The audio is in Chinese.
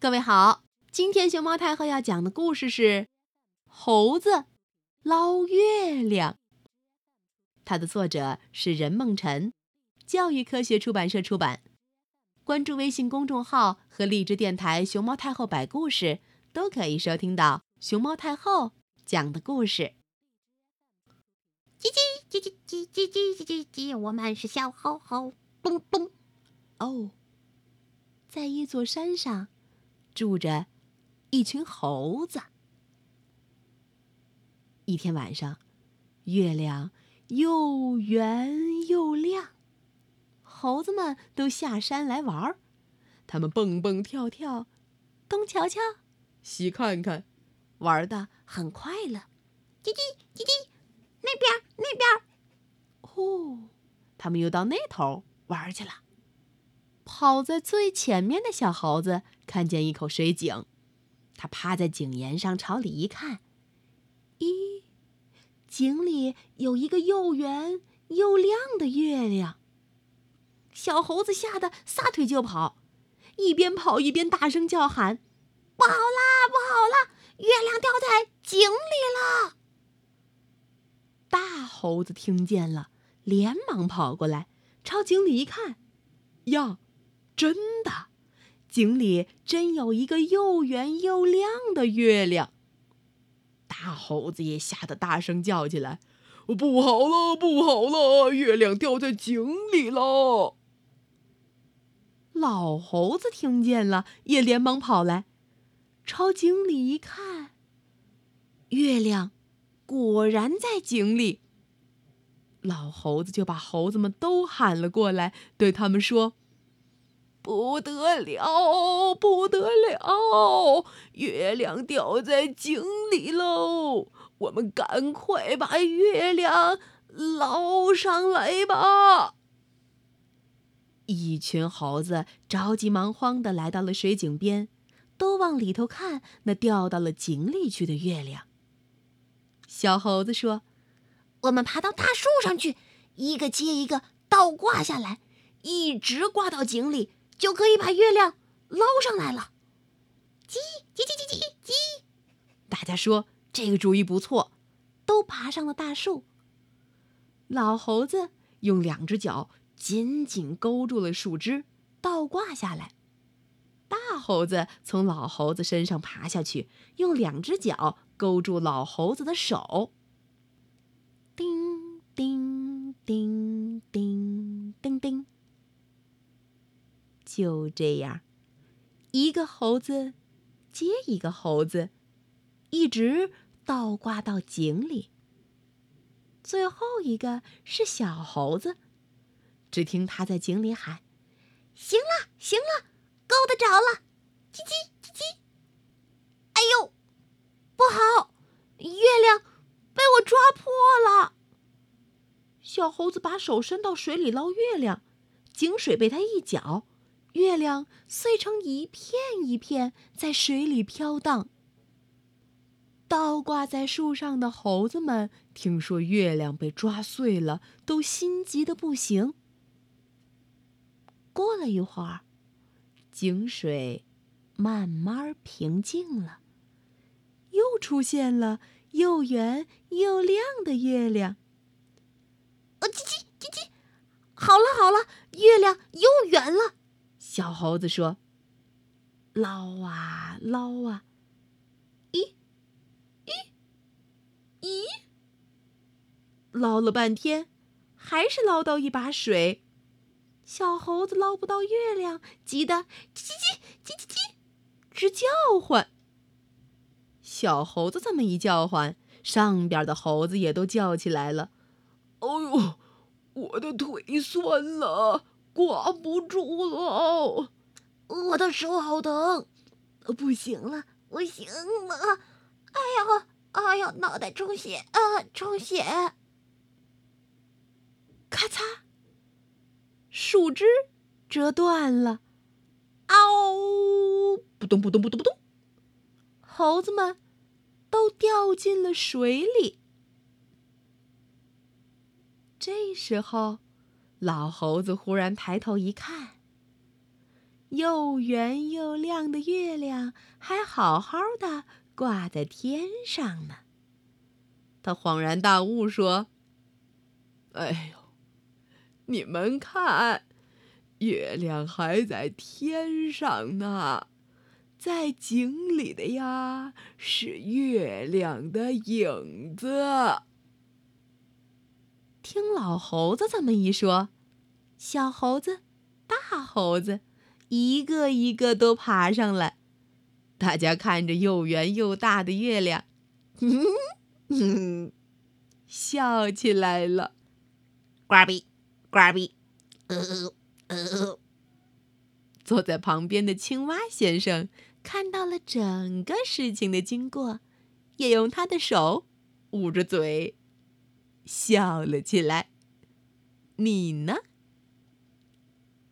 各位好，今天熊猫太后要讲的故事是《猴子捞月亮》。它的作者是任梦辰，教育科学出版社出版。关注微信公众号和荔枝电台“熊猫太后”摆故事，都可以收听到熊猫太后讲的故事。叽叽叽叽叽叽叽叽叽叽，我们是小猴猴，嘣嘣。哦，在一座山上。住着一群猴子。一天晚上，月亮又圆又亮，猴子们都下山来玩儿。他们蹦蹦跳跳，东瞧瞧，西看看，玩的很快乐。叽叽叽叽，那边那边，呼，他们又到那头玩去了。跑在最前面的小猴子看见一口水井，他趴在井沿上朝里一看，咦，井里有一个又圆又亮的月亮。小猴子吓得撒腿就跑，一边跑一边大声叫喊：“不好啦，不好啦，月亮掉在井里了！”大猴子听见了，连忙跑过来，朝井里一看，呀！真的，井里真有一个又圆又亮的月亮。大猴子也吓得大声叫起来：“不好了，不好了，月亮掉在井里了！”老猴子听见了，也连忙跑来，朝井里一看，月亮果然在井里。老猴子就把猴子们都喊了过来，对他们说。不得了，不得了！月亮掉在井里喽！我们赶快把月亮捞上来吧！一群猴子着急忙慌的来到了水井边，都往里头看那掉到了井里去的月亮。小猴子说：“我们爬到大树上去，一个接一个倒挂下来，一直挂到井里。”就可以把月亮捞上来了。叽叽叽叽叽叽！大家说这个主意不错，都爬上了大树。老猴子用两只脚紧紧勾住了树枝，倒挂下来。大猴子从老猴子身上爬下去，用两只脚勾住老猴子的手。叮叮叮叮叮叮。就这样，一个猴子接一个猴子，一直倒挂到井里。最后一个是小猴子，只听他在井里。喊：“行了，行了，够得着了！”叽叽叽叽。哎呦，不好，月亮被我抓破了！小猴子把手伸到水里。捞月亮，井水被他一搅。月亮碎成一片一片，在水里飘荡。倒挂在树上的猴子们听说月亮被抓碎了，都心急的不行。过了一会儿，井水慢慢平静了，又出现了又圆又亮的月亮。呃，叽叽叽叽，好了好了，月亮又圆了。小猴子说：“捞啊捞啊，咦，咦，咦，捞了半天，还是捞到一把水。小猴子捞不到月亮，急得叽叽叽叽叽叽，直叫唤。小猴子这么一叫唤，上边的猴子也都叫起来了：‘哎呦，我的腿酸了！’”挂不住了，我的手好疼，不行了，不行了！哎呀，哎呀，脑袋充血啊，充血！咔嚓，树枝折断了，嗷！扑通扑通扑通扑通，猴子们都掉进了水里。这时候。老猴子忽然抬头一看，又圆又亮的月亮还好好的挂在天上呢。他恍然大悟，说：“哎呦，你们看，月亮还在天上呢，在井里的呀是月亮的影子。”听老猴子这么一说，小猴子、大猴子一个一个都爬上来，大家看着又圆又大的月亮，嗯 笑起来了。呱比，呱比，呃呃。坐在旁边的青蛙先生看到了整个事情的经过，也用他的手捂着嘴。笑了起来，你呢？